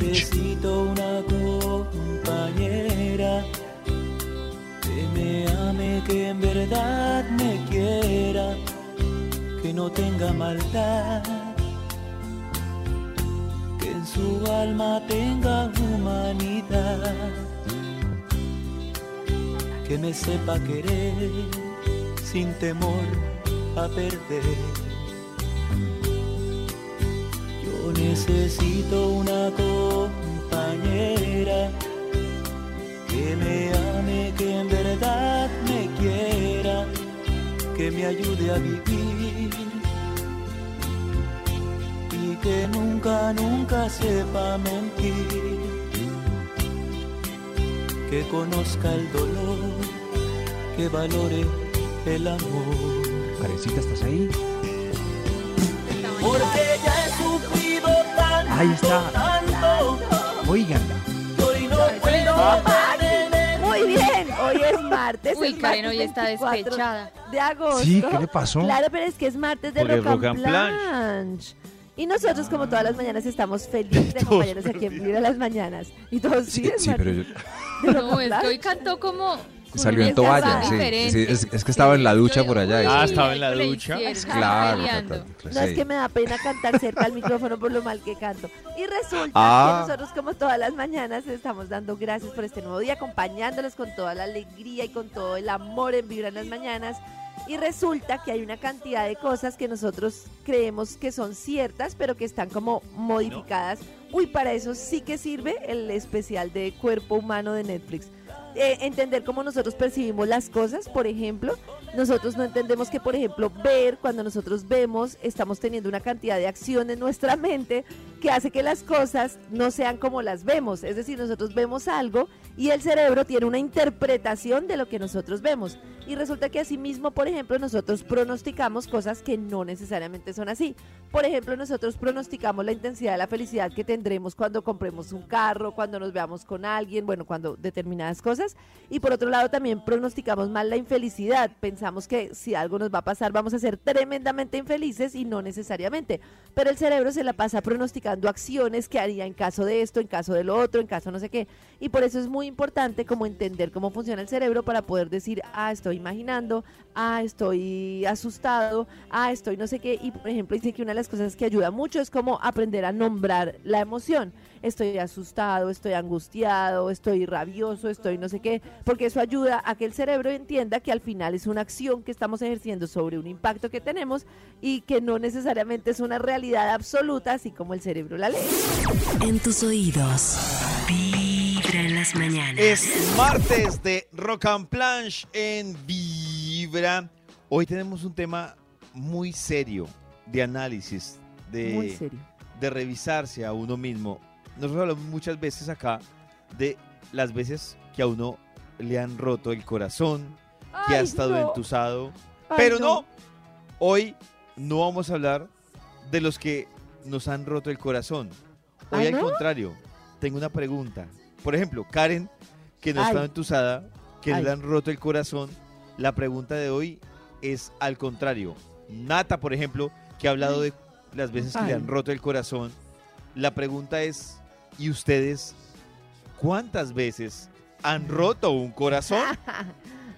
Necesito una compañera que me ame, que en verdad me quiera, que no tenga maldad, que en su alma tenga humanidad, que me sepa querer sin temor a perder. Necesito una compañera que me ame, que en verdad me quiera, que me ayude a vivir y que nunca, nunca sepa mentir, que conozca el dolor, que valore el amor. Karencita, ¿estás ahí? Porque Ahí está. tanto, Oigan, que hoy no puedo mantener. Muy bien, hoy es martes. Uy, es Karen martes hoy está 24 despechada. De agosto. sí, ¿qué le pasó? Claro, pero es que es martes de Porque rock, Rock and and Planche. Y nosotros, como todas las mañanas, estamos felices de acompañarnos aquí en Vibra las Mañanas. Y todos sí, Sí, pero yo- No, es que hoy cantó como. Salió en toalla. Sí, es, es que estaba en la ducha por allá. Ah, estaba en la ducha. claro, No es que me da pena cantar cerca al micrófono por lo mal que canto. Y resulta Ah. que nosotros, como todas las mañanas, estamos dando gracias por este nuevo día, acompañándoles con toda la alegría y con todo el amor en Vibra en las mañanas. Y resulta que hay una cantidad de cosas que nosotros creemos que son ciertas, pero que están como modificadas. Uy, para eso sí que sirve el especial de cuerpo humano de Netflix. Eh, entender cómo nosotros percibimos las cosas, por ejemplo, nosotros no entendemos que, por ejemplo, ver, cuando nosotros vemos, estamos teniendo una cantidad de acción en nuestra mente que hace que las cosas no sean como las vemos. Es decir, nosotros vemos algo y el cerebro tiene una interpretación de lo que nosotros vemos. Y resulta que asimismo, por ejemplo, nosotros pronosticamos cosas que no necesariamente son así. Por ejemplo, nosotros pronosticamos la intensidad de la felicidad que tendremos cuando compremos un carro, cuando nos veamos con alguien, bueno, cuando determinadas cosas. Y por otro lado, también pronosticamos mal la infelicidad. Pensamos que si algo nos va a pasar, vamos a ser tremendamente infelices y no necesariamente. Pero el cerebro se la pasa pronosticando acciones que haría en caso de esto, en caso de lo otro, en caso no sé qué. Y por eso es muy importante como entender cómo funciona el cerebro para poder decir, ah, estoy imaginando, ah, estoy asustado, ah, estoy no sé qué. Y por ejemplo, dice que una de las cosas que ayuda mucho es como aprender a nombrar la emoción. Estoy asustado, estoy angustiado, estoy rabioso, estoy no sé qué, porque eso ayuda a que el cerebro entienda que al final es una acción que estamos ejerciendo sobre un impacto que tenemos y que no necesariamente es una realidad absoluta, así como el cerebro la lee. En tus oídos. Vibra en las mañanas. Es martes de Rock and Planche en Vibra. Hoy tenemos un tema muy serio de análisis, Muy de, serio. de revisarse a uno mismo. Nosotros hablamos muchas veces acá de las veces que a uno le han roto el corazón, que ha estado no. entusado. Ay, Pero no, hoy no vamos a hablar de los que nos han roto el corazón. Hoy ¿Ay, al no? contrario, tengo una pregunta. Por ejemplo, Karen, que no Ay. está entusada, que le han roto el corazón, la pregunta de hoy es al contrario. Nata, por ejemplo, que ha hablado de las veces que le han roto el corazón, la pregunta es, ¿y ustedes cuántas veces han roto un corazón?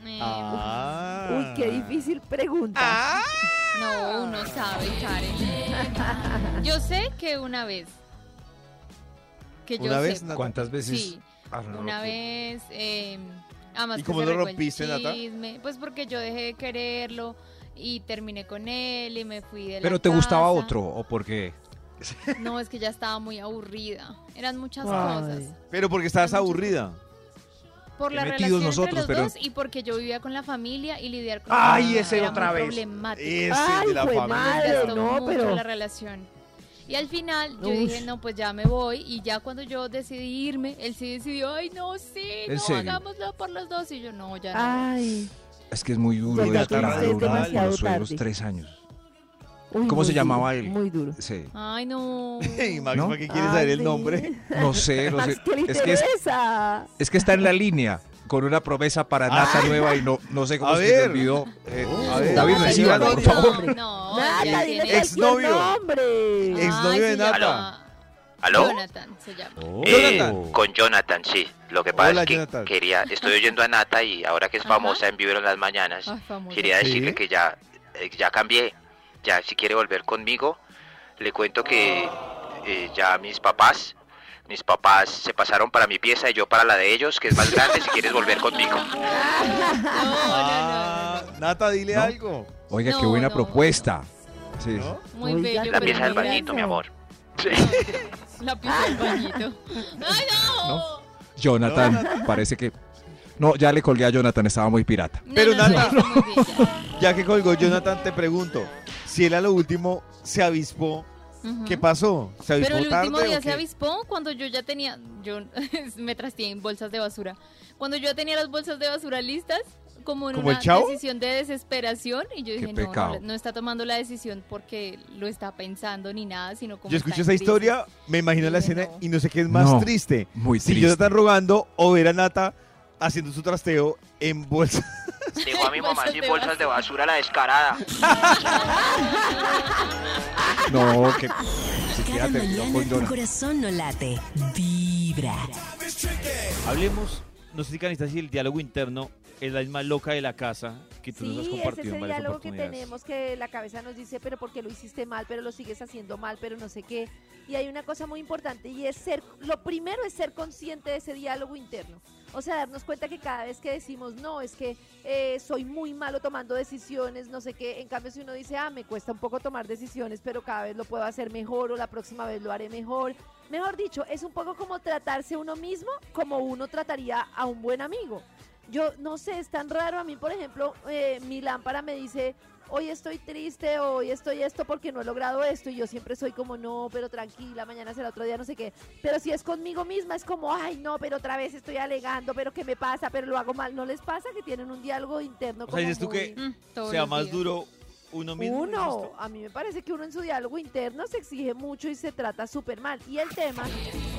Eh, Ah. Uy, qué difícil pregunta. Ah. No, uno sabe, Karen. Yo sé que una vez. Que yo Una vez, sepa. ¿Cuántas veces? Sí, Ah, una vez. Eh, además ¿Y cómo lo rompiste, Nata? Pues porque yo dejé de quererlo y terminé con él y me fui de la ¿Pero te gustaba otro o por qué? No, es que ya estaba muy aburrida. Eran muchas Ay. cosas. Pero porque estabas aburrida. Por la metidos relación nosotros, entre los pero- dos y porque yo vivía con la familia y lidiar con Ay, la familia ese era otra muy vez. problemático. Ese Ay, de la jue familia. madre. Desgastó no, mucho pero- la relación. Y al final yo Ush. dije, no, pues ya me voy. Y ya cuando yo decidí irme, él sí decidió, ay, no, sí, ¿En no, serio? hagámoslo por los dos. Y yo, no, ya no. Ay. Es que es muy duro Oiga, de que usted claro, es una- demasiado los suegros tarde. tres años. Uy, ¿Cómo se llamaba duro, él? Muy duro. Sí. Ay, no. Y Max, ¿No? ¿para qué quieres saber el nombre? No sé, no sé. Max, ¿qué le Es que, es, que está en la línea con una promesa para Nata Ah. nueva y no, no sé cómo A se ver. olvidó. Eh, A ver. David, No, recíbalo, por favor. No, dile tiene- Exnovio. Exnovio Ay, de Nata. ¿Aló? Jonathan se llama. Eh, Jonathan. con Jonathan, sí. Lo que pasa Hola, es que Jonathan. quería, estoy oyendo a Nata y ahora que es Ajá. famosa en Vivir en las Mañanas, Ay, quería Sí. decirle que ya, eh, ya cambié. Ya, si quiere volver conmigo, le cuento que eh, ya mis papás, mis papás se pasaron para mi pieza y yo para la de ellos, que es más grande, si quieres volver conmigo. Ah, Nata, dile ¿No? algo. Oiga, qué No, buena no. propuesta. Sí. ¿No? Muy Oiga, bello. La pieza del bañito, mi amor. Sí. La pieza del bañito. ¡Ay, no! Jonathan, parece que... No, ya le colgué a Jonathan, estaba muy pirata. No, Pero no, no, nada. bella. Ya que colgó Jonathan, te pregunto. Si él a lo último se avispó, Ujú. ¿qué pasó? ¿Se avispó Pero el tarde último día se avispó cuando yo ya tenía, yo me trasteé en bolsas de basura. Cuando yo ya tenía las bolsas de basura listas, como en ¿Como una decisión de desesperación, y yo Qué dije, no, no, no está tomando la decisión porque lo está pensando ni nada, sino como Yo escucho esa historia, me imagino la Dije, escena no. y no sé qué es más No. triste. Muy Si triste. Jonathan rogando o ver a Nata haciendo su trasteo en bolsa. Dijo a mi mamá Bolsas sin de bolsas de basura la descarada. No, que... Cada mañana tu corazón no late. Vibra. Hablemos, no sé si Canista, si el diálogo interno es la misma loca de la casa que tú nos has Sí, es compartido ese en diálogo que tenemos que la cabeza nos dice, pero porque lo hiciste mal, pero lo sigues haciendo mal, pero no sé qué. Y hay una cosa muy importante y es ser, lo primero es ser consciente de ese diálogo interno. O sea, darnos cuenta que cada vez que decimos, no, es que eh, soy muy malo tomando decisiones, no sé qué, en cambio si uno dice, ah, me cuesta un poco tomar decisiones, pero cada vez lo puedo hacer mejor o la próxima vez lo haré mejor. Mejor dicho, es un poco como tratarse uno mismo como uno trataría a un buen amigo. Yo no sé, es tan raro. A mí, por ejemplo, eh, mi lámpara me dice, hoy estoy triste, hoy estoy esto porque no he logrado esto. Y yo siempre soy como, no, pero tranquila, mañana será otro día, no sé qué. Pero si es conmigo misma, es como, ay, no, pero otra vez estoy alegando, pero ¿qué me pasa? Pero lo hago mal. ¿No les pasa que tienen un diálogo interno? O sea, como dices tú muy- que Mm, sea más días. duro uno mismo. ¿dices uno, a mí me parece que uno en su diálogo interno se exige mucho y se trata súper mal. Y el tema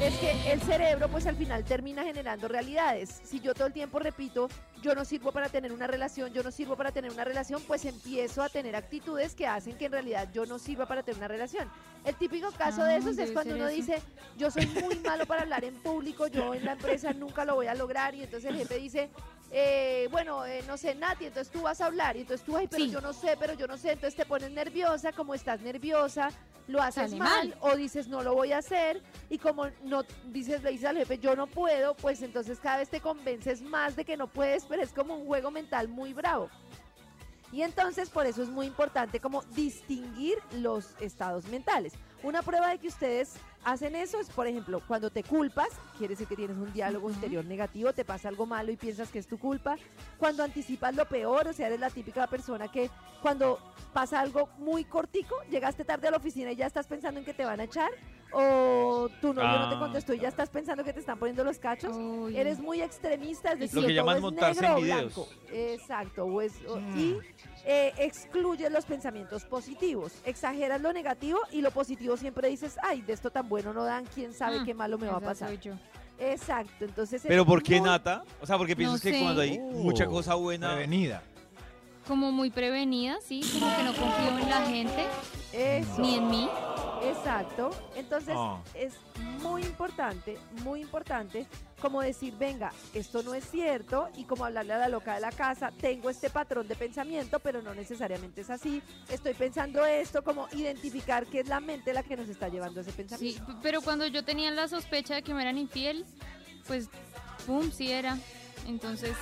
es que el cerebro pues al final termina generando realidades. Si yo todo el tiempo repito, yo no sirvo para tener una relación, yo no sirvo para tener una relación, pues empiezo a tener actitudes que hacen que en realidad yo no sirva para tener una relación. El típico caso de esos es cuando uno eso. dice, yo soy muy malo para hablar en público, yo en la empresa nunca lo voy a lograr y entonces el jefe dice, eh, bueno, eh, no sé, Nati, entonces tú vas a hablar y entonces tú, ay, pero Sí. yo no sé, pero yo no sé, entonces te pones nerviosa, como estás nerviosa, lo haces Sale mal, mal. o dices no lo voy a hacer y como no dices le dices al jefe yo no puedo, pues entonces cada vez te convences más de que no puedes, pero es como un juego mental muy bravo. Y entonces por eso es muy importante como distinguir los estados mentales. Una prueba de que ustedes hacen eso es, por ejemplo, cuando te culpas, quiere decir que tienes un diálogo interior negativo, te pasa algo malo y piensas que es tu culpa. Cuando anticipas lo peor, o sea, eres la típica persona que cuando pasa algo muy cortico, llegaste tarde a la oficina y ya estás pensando en que te van a echar, o tu novio no te Ah. contestó y ya estás pensando que te están poniendo los cachos. Uy. Eres muy extremista, es decir, Lo que todo llaman es montarse negro en o videos. blanco. Exacto, o es- o- Mm. y eh, excluyes los pensamientos positivos, exageras lo negativo y lo positivo siempre dices, ay, de esto tan bueno no dan, quién sabe Ah, qué malo me va a pasar. soy yo. Exacto, entonces... es Pero ¿por qué muy- Nata? O sea, porque piensas No que sé. cuando hay Oh, mucha cosa buena. Prevenida. Como muy prevenida, sí, como que no confío en la gente, Eso, ni en mí. Exacto. Entonces Ah. es muy importante, muy importante como decir, venga, esto no es cierto y como hablarle a la loca de la casa, tengo este patrón de pensamiento, pero no necesariamente es así. Estoy pensando esto, como identificar que es la mente la que nos está llevando a ese Sí, pensamiento. p- pero cuando yo tenía la sospecha de que me eran infiel, pues, pum, sí era. Entonces,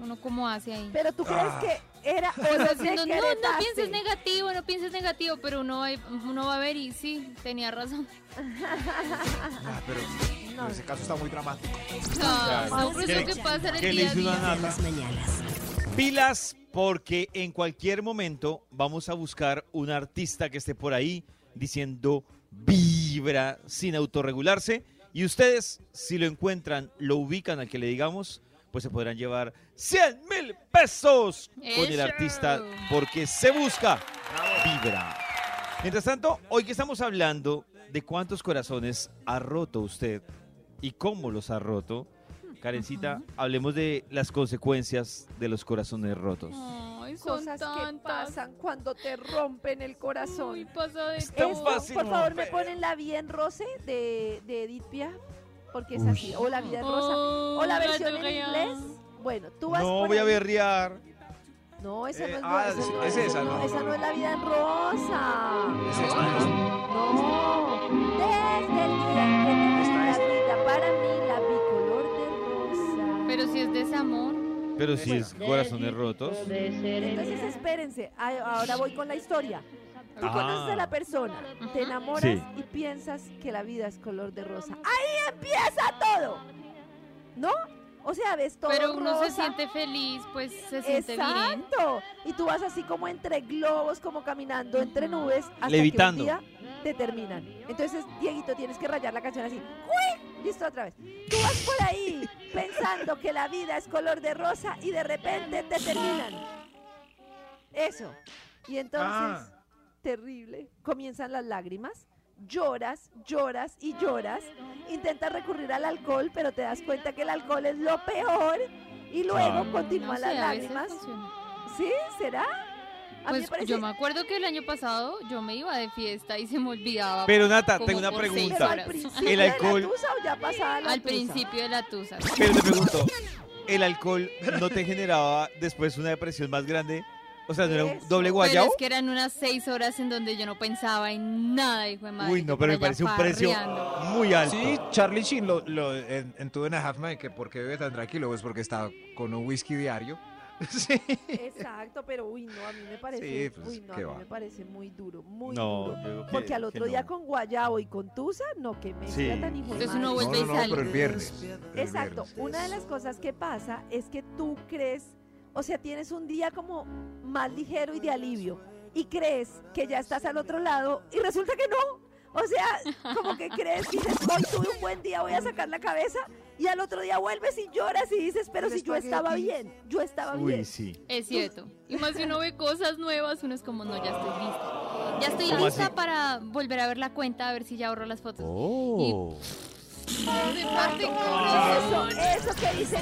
uno cómo hace ahí. Pero tú crees Ah. que era o no, no pienses negativo, no pienses negativo, pero uno va, uno va a ver y sí, tenía razón. Ah, pero no. en ese caso está muy dramático. No, no, pero ¿Qué eso le- que pasa en el qué le día a hizo una día. las mañanas. Pilas, porque en cualquier momento vamos a buscar un artista que esté por ahí diciendo vibra sin autorregularse. Y ustedes, si lo encuentran, lo ubican al que le digamos, pues se podrán llevar 100 mil pesos con el artista porque se busca vibra. Mientras tanto, hoy que estamos hablando de cuántos corazones ha roto usted y cómo los ha roto, Karencita, hablemos de las consecuencias de los corazones rotos. Ay, Cosas que tantas. pasan cuando te rompen el corazón. Uy, pasa de Es tan Esto, fácil por favor, me ponen la vida en roce de, de Edith Piaf, porque es así. O la vida en rosa. Oh, O la versión en inglés. Bueno, tú vas No por voy a ahí. berrear. No, esa Eh, no es, ah, esa sí, no es esa, ¿no? esa no es la vida en rosa. Es más. No, desde el día en que te Esta di la es. vida, para mí la bicolor de rosa. Pero si es desamor. Pero si es corazones rotos. Entonces espérense, ahora voy con la historia. Tú Ah. conoces a la persona, te enamoras Sí. y piensas que la vida es color de rosa. Ahí empieza todo. ¿No? O sea, ves todo Pero uno se siente feliz, pues se siente bien. Exacto. Y tú vas así como entre globos, como caminando entre nubes, hasta Levitando. que un día te terminan. Entonces, Dieguito, tienes que rayar la canción así. ¡Uy! Listo, otra vez. Tú vas por ahí pensando que la vida es color de rosa y de repente te terminan. Eso. Y entonces, Ah. Terrible, comienzan las lágrimas. Lloras, lloras y lloras. Intentas recurrir al alcohol, pero te das cuenta que el alcohol es lo peor. Y luego Ah. continúan No sé, las lágrimas. ¿Sí? ¿Será? A Pues parece- yo me acuerdo que el año pasado yo me iba de fiesta y se me olvidaba. Pero Nata, tengo una por seis ¿Pero pregunta. al principio El de la alcohol- tusa o ya pasada la Al tusa? principio de la tusa. Pero te pregunto, ¿el alcohol no te generaba después una depresión más grande? O sea, ¿no era un Eso. doble Pero guayao? es que eran unas seis horas en donde yo no pensaba en nada, hijo de madre. Uy, no, pero me parece un precio muy alto. Sí, Charlie Sheen lo, lo, en, en Two and a Half Men, que por qué bebe tan tranquilo, pues porque está con un whisky diario. Sí. Exacto, pero uy, no, a mí me parece, Sí, pues, uy, no, a mí va. me parece muy duro, muy No, duro. que- Porque al otro no. día con guayabo y con tusa, no, que me Sí. tan hijo vuelve y no, no, sale. pero el viernes. el Exacto, viernes. una de las cosas que pasa es que tú crees, o sea, tienes un día como más ligero y de alivio y crees que ya estás al otro lado y resulta que no. O sea, como que crees que dices, hoy tuve un buen día, voy a sacar la cabeza y al otro día vuelves y lloras y dices, pero si yo estaba bien, yo estaba Uy, bien. sí. Es cierto. Y más si uno ve cosas nuevas, uno es como, no, ya estoy lista. Ya estoy ¿Cómo lista así? para volver a ver la cuenta, a ver si ya ahorro las fotos. Oh. Eso, eso que dice.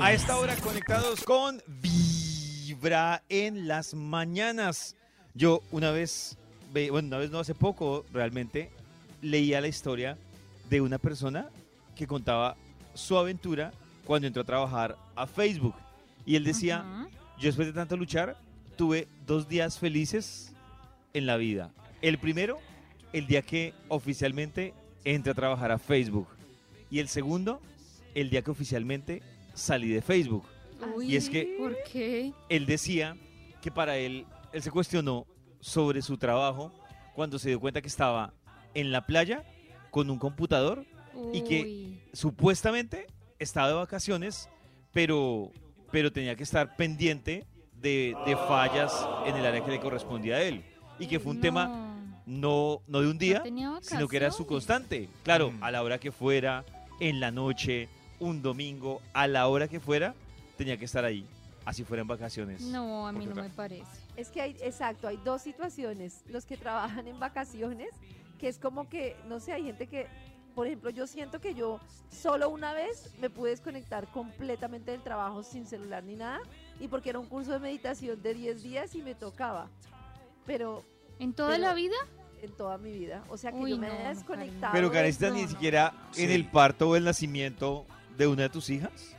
A esta hora conectados con Vibra en las mañanas. Yo una vez, ve- bueno, una vez no hace poco realmente, leía la historia de una persona que contaba su aventura cuando entró a trabajar a Facebook. Y él decía, yo después de tanto luchar, tuve dos días felices en la vida. El primero, el día que oficialmente entré a trabajar a Facebook. Y el segundo, el día que oficialmente salí de Facebook. Uy, Y es que- ¿Por qué? Él decía que para él, él se cuestionó sobre su trabajo cuando se dio cuenta que estaba en la playa con un computador Y que- supuestamente estaba de vacaciones, pero, pero tenía que estar pendiente de, de fallas en el área que le correspondía a él. Y que fue un tema No. no, de un día, sino que era su constante. Claro, Mm. a la hora que fuera, en la noche, un domingo, a la hora que fuera, tenía que estar ahí. Así fueran vacaciones. No, a mí no me parece. Es que hay, exacto, hay dos situaciones. Los que trabajan en vacaciones, que es como que, no sé, hay gente que, por ejemplo, yo siento que yo solo una vez me pude desconectar completamente del trabajo sin celular ni nada, y porque era un curso de meditación de 10 días y me tocaba. Pero ¿En toda Pero- la vida? en toda mi vida, o sea que Uy, yo me no, he no, desconectado. Pero no, ni no. siquiera en Sí. el parto o el nacimiento de una de tus hijas.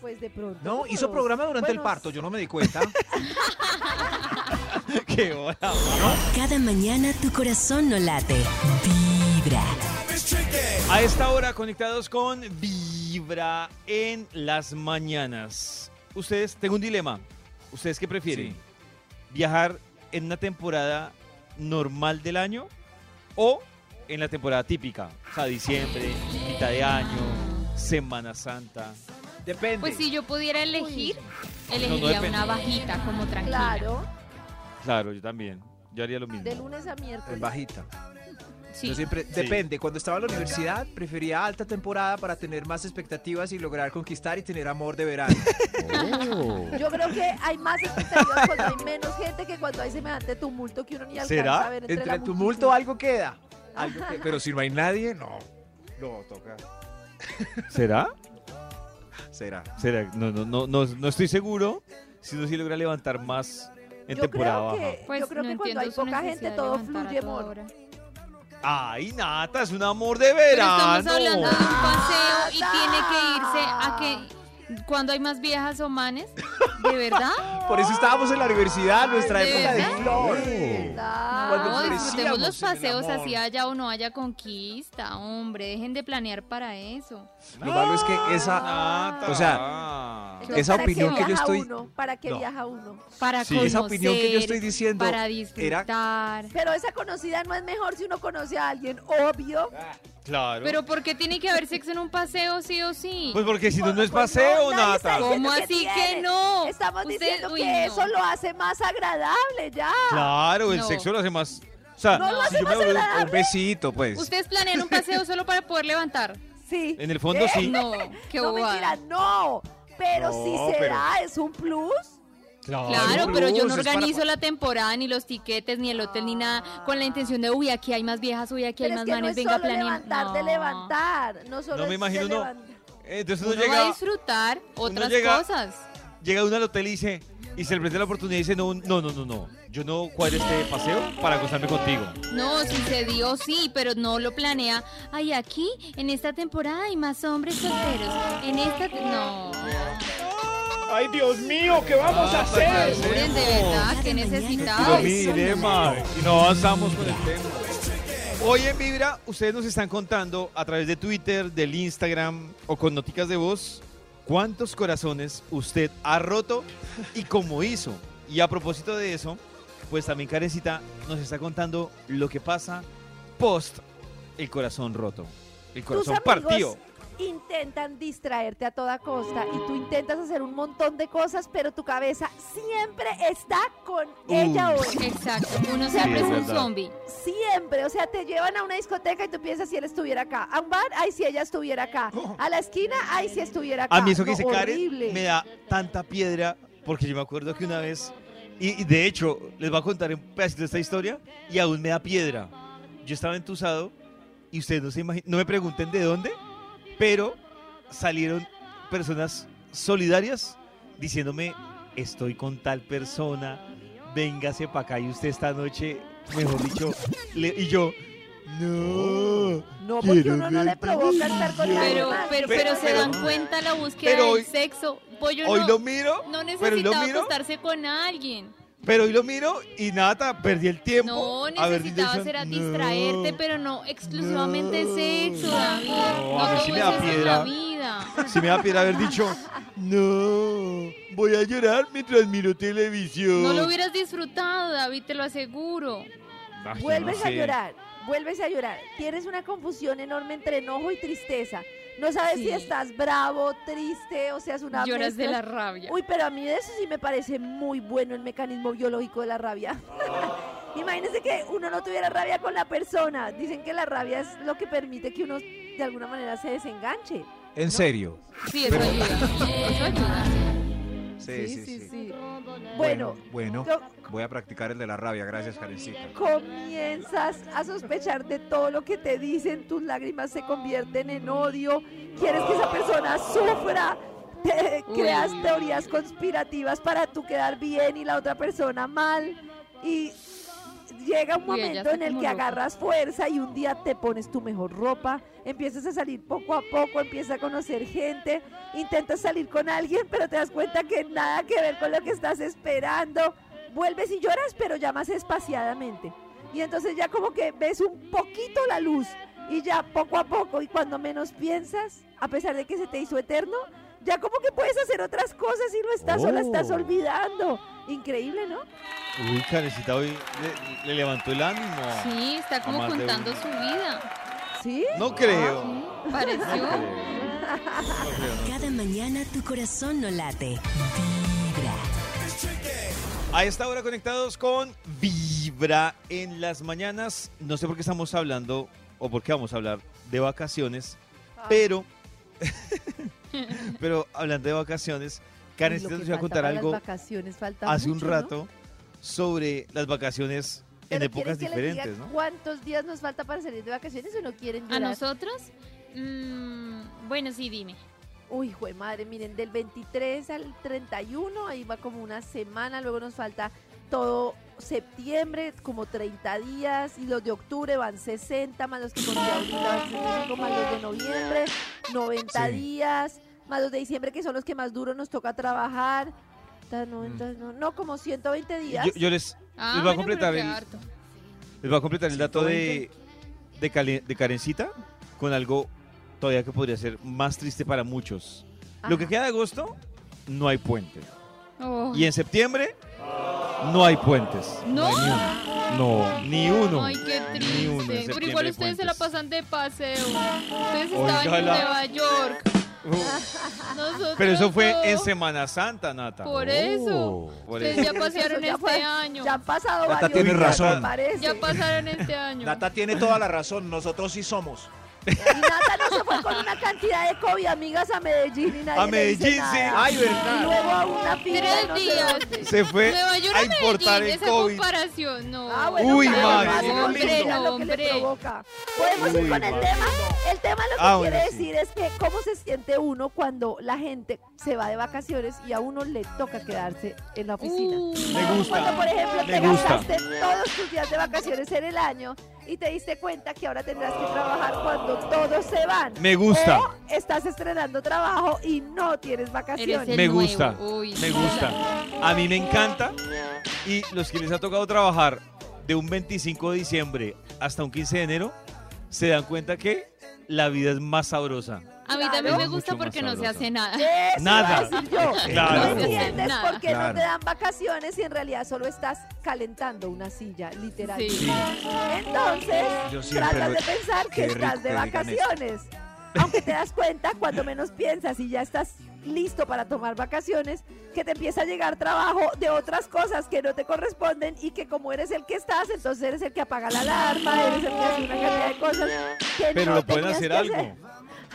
pues de pronto. No, hizo programa durante el parto, yo no me di cuenta. ¡Qué bola! Cada mañana tu corazón no late. Vibra. A esta hora conectados con Vibra en las mañanas. Ustedes, tengo un dilema. ¿Ustedes qué prefieren? Sí. ¿Viajar en una temporada normal del año o en la temporada típica. O sea, diciembre, mitad de año, Semana Santa. Depende. Pues si yo pudiera elegir, elegiría no una bajita como tranquila. Claro, Claro, yo también. Yo haría lo mismo. de lunes a miércoles. En bajita. Sí. Yo siempre, Sí. depende. Cuando estaba en la universidad, prefería alta temporada para tener más expectativas y lograr conquistar y tener amor de verano. Yo creo que hay más expectativas cuando hay menos gente que cuando hay semejante tumulto que uno ni alcanza ¿Será? a ver entre, Entre la el tumulto algo queda. Algo que- pero si no hay nadie, no. No, toca. ¿Será? Será. ¿Será? No, no, no, no, no estoy seguro si uno sí logra levantar más en Yo temporada creo baja. que, Pues yo creo no que cuando hay poca gente todo fluye, amor. Ay, Nata, es un amor de Pero verano. estamos hablando de un paseo y tiene que irse a que cuando hay más viejas o manes, ¿de verdad? Por eso estábamos en la universidad, nuestra ¿de época de verdad? flor. ¿Verdad? Cuando No, disfrutemos los paseos así haya o no haya conquista, hombre, dejen de planear para eso. Lo malo es que esa, o sea, esa ¿para opinión que yo estoy- Uno? ¿Para qué No. viaja uno? Para Sí. conocer, esa opinión que yo estoy diciendo para era disfrutar. Pero esa conocida no es mejor si uno conoce a alguien, obvio. claro. Pero ¿por qué tiene que haber sexo en un paseo sí o sí? pues porque si no, no es paseo, Nata. ¿Cómo que así que no? Estamos Usted- diciendo uy, que no. eso lo hace más agradable, ya. Claro, el No. sexo lo hace más. O sea, No lo si hace yo me más agradable. un besito, pues. ¿Ustedes planean un paseo solo para poder levantar? Sí. en el fondo sí. No, qué no, bobada. mentira, no. Pero No, si pero- será, es un plus. Claro, pero yo no plus, es para- organizo la temporada, ni los tiquetes, ni el hotel, ni nada, con la intención de, uy, aquí hay más viejas, uy, aquí hay Pero es más que no manes, es venga, solo planeen. levantar de No. levantar. No solo No me es imagino, no. levantar. Entonces uno Uno va a llega, disfrutar otras llega- cosas. llega uno al hotel y dice, y se le presenta la oportunidad y dice, no, no, no, no, no. Yo no cuadro este paseo para acostarme contigo. No, si se dio, sí, pero no lo planea. Ay, aquí, en esta temporada hay más hombres solteros. En esta... No. Ay, Dios mío, ¿qué vamos a hacer? Miren, de verdad, mire, ma, y no avanzamos con el tema. Hoy en Vibra, ustedes nos están contando a través de Twitter, del Instagram o con noticas de voz cuántos corazones usted ha roto y cómo hizo. Y a propósito de eso, pues también Carecita nos está contando lo que pasa post el corazón roto. El corazón partido. Intentan distraerte a toda costa y tú intentas hacer un montón de cosas, pero tu cabeza siempre está con ella o él. Exacto, uno Sí, siempre es es un zombie. Siempre, o sea, te llevan a una discoteca y tú piensas si él estuviera acá. A un bar, ay, si ella estuviera acá. A la esquina, ay, si estuviera acá. A mí eso que No, dice Karen horrible. me da tanta piedra porque yo me acuerdo que una vez, y, y de hecho les voy a contar un pedacito de esta historia y aún me da piedra. Yo estaba entusado y ustedes no se imaginan, no me pregunten de dónde, pero salieron personas solidarias diciéndome estoy con tal persona, véngase para acá y usted esta noche, mejor dicho, le- y yo, no. No, porque uno no le provoca estar con brillar". nadie Pero, pero, Pero- pero se dan cuenta la búsqueda pero del hoy- sexo. Pollo Hoy no, lo miro, no hoy miro acostarse con alguien. Pero hoy lo miro y nada, perdí el tiempo. No, necesitabas era no, distraerte, pero no exclusivamente no, sexo, David. no, a mí sí me da piedra. Si me da piedra haber dicho, no, voy a llorar mientras miro televisión. No lo hubieras disfrutado, David, te lo aseguro. Ay, Vuelves no a llorar, vuelves a llorar. Tienes una confusión enorme entre enojo y tristeza. No sabes Sí. si estás bravo, triste, o sea, es una Lloras de la rabia. Uy, pero a mí de eso sí me parece muy bueno el mecanismo biológico de la rabia. Imagínense que uno no tuviera rabia con la persona. Dicen que la rabia es lo que permite que uno de alguna manera se desenganche. En serio. Sí, eso ayuda. Eso ayuda. Sí, sí, sí. Bueno, Bueno, voy a practicar el de la rabia. Gracias, Karencita. comienzas a sospechar de todo lo que te dicen, tus lágrimas se convierten en odio, quieres que esa persona sufra, te creas teorías conspirativas para tú quedar bien y la otra persona mal y llega un momento en el que loca. agarras fuerza y un día te pones tu mejor ropa, empiezas a salir poco a poco, empiezas a conocer gente, intentas salir con alguien, pero te das cuenta que nada que ver con lo que estás esperando. Vuelves y lloras, pero ya más espaciadamente. Y entonces ya como que ves un poquito la luz y ya poco a poco y cuando menos piensas, a pesar de que se te hizo eterno, ya como que puedes hacer otras cosas y no estás o la estás Oh. olvidando. Increíble, ¿no? Uy, Karencita hoy le, le levantó el ánimo. Sí, está como contando su vida. ¿Sí? No creo. Sí, No pareció. creo. No creo, no. Cada mañana tu corazón no late. Vibra. A esta hora conectados con Vibra en las mañanas. No sé por qué estamos hablando o por qué vamos a hablar de vacaciones, pero pero hablando de vacaciones, Karen que iba a contar algo vacaciones falta hace un rato sobre las vacaciones en ¿Pero épocas diferentes, ¿no? ¿Cuántos días nos falta para salir de vacaciones o no quieren ¿A llorar? nosotros? Mm, bueno, sí, dime. Uy, jue madre, miren, del 23 al 31, ahí va como una semana, luego nos falta todo septiembre, como 30 días, y los de octubre van 60, más los que van 65, más los de noviembre, 90 Sí. días, más los de diciembre, que son los que más duro nos toca trabajar. 90, Mm. no, no, como 120 días. Yo, yo les, Ah, les voy a completar el, harto. les voy a completar el dato de, de, de Karencita con algo todavía que podría ser más triste para muchos. Lo que queda de agosto, no hay puente. Oh. Y en septiembre, no hay puentes. ¿No? hay ni uno. No, ni uno. Ay, qué Ni uno en triste. Pero igual ustedes se la pasan de paseo. Ustedes estaban en. Nueva York. Nosotros Pero eso fue no. en Semana Santa, Nata. Por eso. Por Ustedes eso. ya pasearon ya este fue- año. Ya han pasado Nata varios tiene días, razón. me parece. Ya pasaron este año. Nata tiene toda la razón, nosotros sí somos. Y Nata no se fue con una cantidad de COVID amigas a Medellín y nadie A le dice Medellín, sí. nada. Ay, Y verdad. luego a una fila Tres no sé días. dónde. Se fue Nueva York a a importar Medellín, el esa COVID. comparación, no. Ah, bueno, Uy, cada madre, uno hace lindo. lo que le Hombre. provoca. Podemos ir Uy, con el madre. tema. El tema lo que Ah, bueno, quiere sí. decir es que cómo se siente uno cuando la gente se va de vacaciones y a uno le toca quedarse en la oficina. Uh, Me gusta. Cuando, por ejemplo, Me te gusta. gastaste todos tus días de vacaciones en el año y te diste cuenta que ahora tendrás que trabajar cuando todos se van. Me gusta. O estás estrenando trabajo y no tienes vacaciones. Me nuevo. gusta. Uy, Me gusta. A mí me encanta. Y los que les ha tocado trabajar de un 25 de diciembre hasta un 15 de enero, se dan cuenta que la vida es más sabrosa. A mí también me gusta porque no se hace nada. Eso Nada. iba a decir yo. Claro. No entiendes nada. por qué no te dan vacaciones y en realidad solo estás calentando una silla, literal. Sí. Entonces, tratas lo- de pensar que estás de vacaciones. Aunque te das cuenta, cuando menos piensas y ya estás listo para tomar vacaciones, que te empieza a llegar trabajo de otras cosas que no te corresponden y que como eres el que estás, entonces eres el que apaga la alarma, eres el que hace una cantidad de cosas que Pero no lo pueden hacer algo.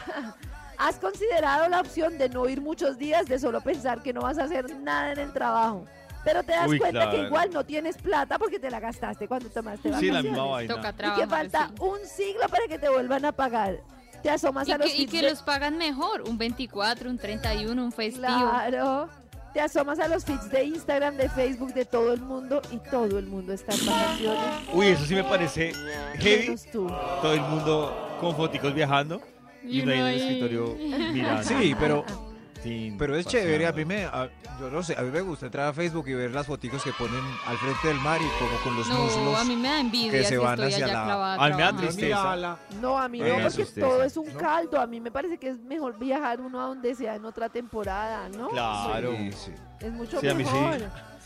¿Has considerado la opción de no ir muchos días, de solo pensar que no vas a hacer nada en el trabajo? Pero te das Uy, cuenta que claro. igual no tienes plata porque te la gastaste cuando tomaste Sí, vacaciones. la misma vaina. Toca y que trabajar. falta sí. un siglo para que te vuelvan a pagar. Te asomas a los que, y que de- los pagan mejor, un 24, un 31, un festivo. Claro. Te asomas a los feeds de Instagram, de Facebook, de todo el mundo y todo el mundo está en vacaciones. Uy, eso sí me parece heavy. tú. Todo el mundo con foticos viajando y uno ahí en el escritorio mirando. Sí, pero, Sin pero es chévere. A mí me, a- yo no sé, a mí me gusta entrar a Facebook y ver las foticos que ponen al frente del mar y como con los No, muslos. a mí me da envidia que se van hacia la- clavada A mí me da tristeza. No, a mí no, porque tristeza. todo es un ¿No? caldo. A mí me parece que es mejor viajar uno a donde sea en otra temporada, ¿no? Claro. Sí, sí. Es mucho Sí, a mí sí. mejor.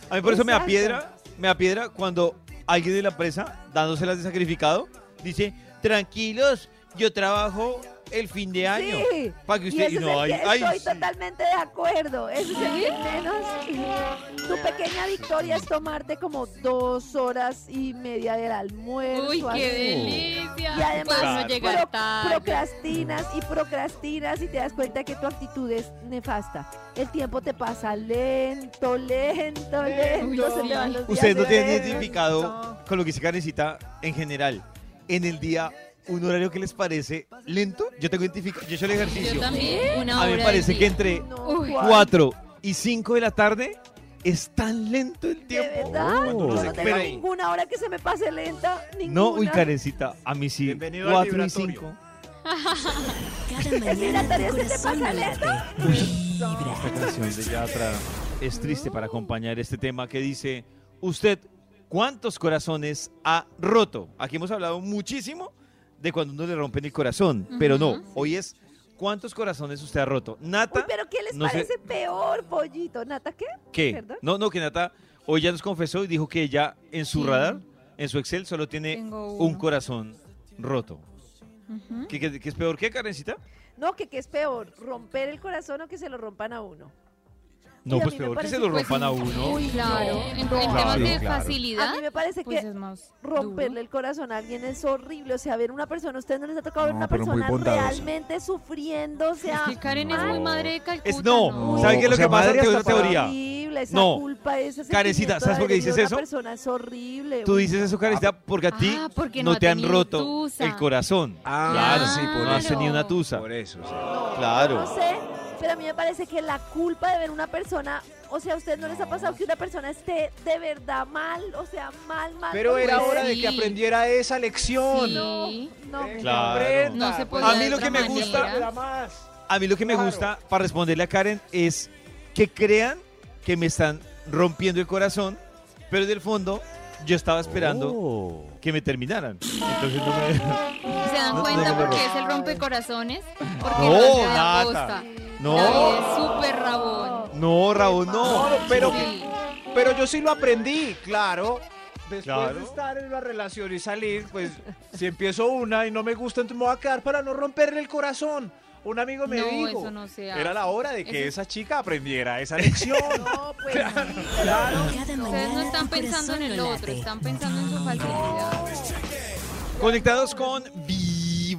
A mí por eso me da piedra, me da piedra cuando alguien de la empresa, dándoselas de sacrificado, dice, tranquilos, yo trabajo el fin de año. Sí. Para que usted... Y es no, el ay, que ay, estoy sí. totalmente de acuerdo. Ese es el que menos. Tu pequeña victoria es tomarte como dos horas y media del almuerzo. Uy, así. qué delicia. Y además Claro. llegar pro- tarde. procrastinas y procrastinas y te das cuenta que tu actitud es nefasta. El tiempo te pasa lento, lento, lento. Uy, se sí. te van los días Ustedes no tienen identificado con lo que dice Karencita en general. En el día, un horario que les parece lento. Yo tengo identificado, yo he hecho el ejercicio. Yo también, una A mí hora me parece que entre No, Uy. ¿cuál? 4 y 5 de la tarde es tan lento el ¿De tiempo. verdad? Cuando Yo uno no se tengo ninguna hora que se me pase lenta. Ninguna. No, uy, Karencita, a mí sí. Bienvenido al 4 y vibratorio. 5. Cada mañana vibratorio tu se te pasa no. Vibra. Esta canción de Yatra es triste para acompañar este tema que dice, usted, ¿cuántos corazones ha roto? Aquí hemos hablado muchísimo de cuando uno le rompen el corazón, pero no, hoy es ¿cuántos corazones usted ha roto? Uy, Nata, pero ¿qué les no sé- parece peor, pollito? ¿Nata qué? ¿qué? ¿Perdón? No, no, que Nata hoy ya nos confesó y dijo que ella en su Sí. radar, en su Excel, solo tiene un corazón roto. Ujú. ¿Qué, qué- qué es peor? ¿Qué, Karencita? No, que qué es peor, romper el corazón o que se lo rompan a uno. No, pues peor que parece se lo Pues rompan a uno. Uy, Claro, no, en, temas de claro. facilidad, A mí me parece pues que romperle duro. el corazón a alguien es horrible. O sea, ver una persona, ¿a ustedes no les ha tocado ver No, una persona realmente sufriendo? O sea, Es que Karen es muy madre de Calcuta. Es no, No, ¿saben qué es o lo sea, que pasa? Te una teoría. horrible, esa No. culpa, ese sentimiento ¿sabes por qué dices eso? Una persona es horrible. Tú dices eso, Karencita, porque a ti Ah, porque no, te han roto tusa. el corazón. Ah, claro, sí, por no has tenido una tusa. Por eso, sí. Claro. No sé, pero a mí me parece que la culpa de ver una persona, o sea, ¿a ustedes no les ha pasado que una persona esté de verdad mal? O sea, mal, mal. Pero era ustedes? hora de que aprendiera esa lección. Sí. No, no. Venga, Claro. No se podía A mí lo que me manera. gusta-. A mí lo que me Claro. gusta para responderle a Karen es que crean que me están rompiendo el corazón, pero en el fondo yo estaba esperando Oh. que me terminaran. Entonces no me... ¿Se dan No, cuenta no, por no. qué es el rompecorazón? Porque No, lo No. David es súper rabón. No, Raúl, no. No, pero, Sí. pero yo sí lo aprendí, claro. Después Claro. de estar en una relación y salir, pues si empiezo una y no me gusta, entonces me voy a quedar para no romperle el corazón. Un amigo me No, dijo, eso no se hace. era la hora de que Eso- esa chica aprendiera esa lección. No, pues sí, Cada Ustedes no están pensando en el no otro, están pensando en su facilidad. Conectados con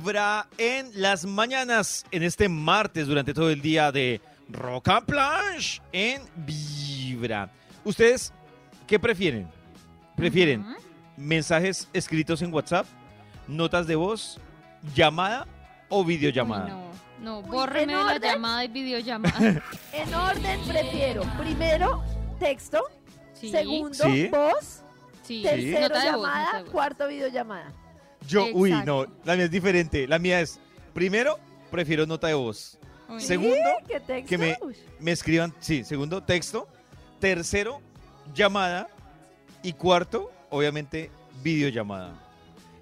Vibra en las mañanas, en este martes, durante todo el día de Rock and Planche en Vibra. ¿Ustedes qué prefieren? ¿Prefieren Ujú. mensajes escritos en WhatsApp, notas de voz, llamada o videollamada? Uy, no, no, bórreme ¿en de la orden? llamada y videollamada. En orden prefiero, primero, texto, Sí, segundo, Sí. voz, sí. tercero, Nota de voz, llamada, nota de voz. cuarto, videollamada. Yo, uy, Exacto. no, la mía es diferente. La mía es, primero, prefiero nota de voz. Uy, Segundo, ¿Qué texto? que me, Uy. me escriban, sí, segundo, texto. Tercero, llamada. Y cuarto, obviamente, videollamada.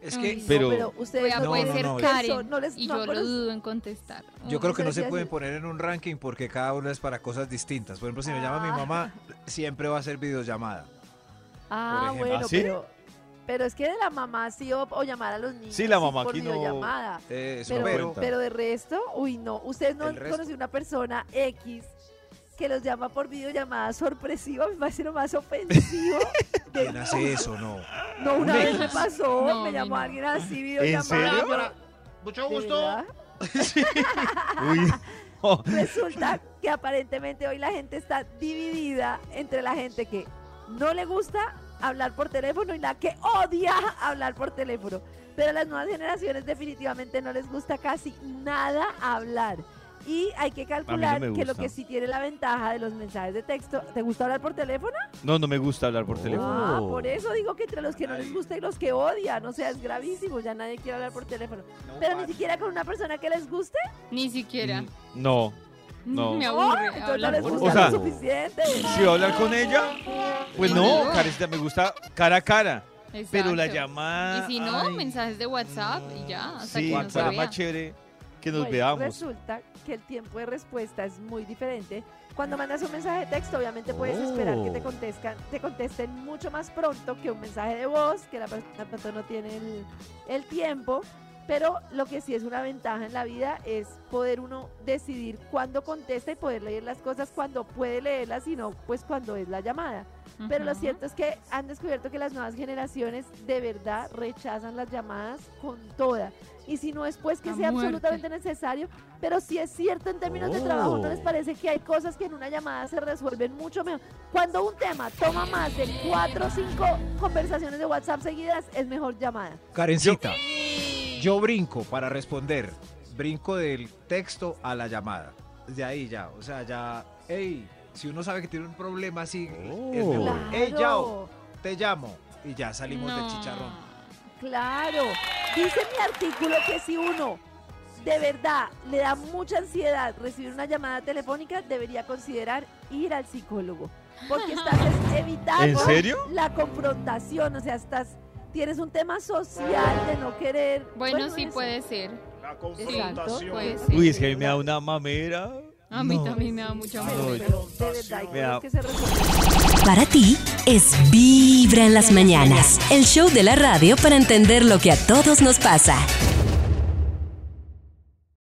Es Uy, que no, Pero- pero ustedes a no, puede no, ser no, Karen eso, no les- y no, yo pero- lo dudo en contestar. yo creo que no se Pero pueden poner en un ranking porque cada uno es para cosas distintas. Por ejemplo, si me llama mi mamá, siempre va a ser videollamada. Ah, bueno, ¿Ah, sí? pero, pero es que de la mamá sí o, o llamar a los niños. Sí, la mamá aquí no- videollamada. Eh, eso Pero, pero, de resto, uy, no. Ustedes no han conocido una persona X que los llama por videollamada sorpresiva, me parece lo más ofensivo. de- ¿quién hace eso? No. No, una Un vez X. me pasó, No, me llamó no. alguien así, videollamada. serio? yo, Mucho. Oh, Resulta que aparentemente hoy la gente está dividida entre la gente que no le gusta hablar por teléfono y la que odia hablar por teléfono. Pero a las nuevas generaciones definitivamente no les gusta casi nada hablar. Y hay que calcular que lo que sí tiene la ventaja de los mensajes de texto. ¿Te gusta hablar por teléfono? No, no me gusta hablar por teléfono. Ah, por eso digo que entre los que no les gusta y los que odian. O sea, es gravísimo. Ya nadie quiere hablar por teléfono. Pero ni siquiera con una persona que les guste. Ni siquiera. Mm, No. No. Me No, aburre no hablar les por gusta O sea, lo suficiente. Si voy a hablar con ella, pues no. Karencita, me gusta cara a cara. Pero la Exacto. llamada. Y si no, ay, mensajes de WhatsApp y ya, hasta Sí, que para más chévere que nos Bueno, veamos. Resulta que el tiempo de respuesta es muy diferente. Cuando mandas un mensaje de texto, obviamente puedes esperar que te Oh. contestan, te contesten mucho más pronto que un mensaje de voz, que la persona no tiene el, el tiempo. Pero lo que sí es una ventaja en la vida es poder uno decidir cuándo contesta y poder leer las cosas cuando puede leerlas y no pues cuando es la llamada. Pero lo cierto es que han descubierto que las nuevas generaciones de verdad rechazan las llamadas con toda. Y si no es pues que sea muerte. absolutamente necesario, pero si es cierto en términos de trabajo, ¿no les Oh. parece que hay cosas que en una llamada se resuelven mucho mejor? Cuando un tema toma más de cuatro o cinco conversaciones de WhatsApp seguidas, es mejor llamada. Karencita, yo brinco para responder. Brinco del texto a la llamada. De ahí ya, o sea, ya, hey, si uno sabe que tiene un problema así, es Oh. mejor. Hey, Claro. Yao, te llamo. Y ya salimos del chicharrón. Claro, dice mi artículo que si uno de verdad le da mucha ansiedad recibir una llamada telefónica, debería considerar ir al psicólogo. Porque estás es- evitando ¿En serio? la confrontación, o sea, estás tienes un tema social de no querer. Bueno, sí eso. puede ser. Exacto. Pues, Uy, es que a mí me da una mamera. A mí No. también me da mucha No, hambre. Pero de verdad, Me da- que se. Para ti es Vibra en las mañanas, el show de la radio para entender lo que a todos nos pasa.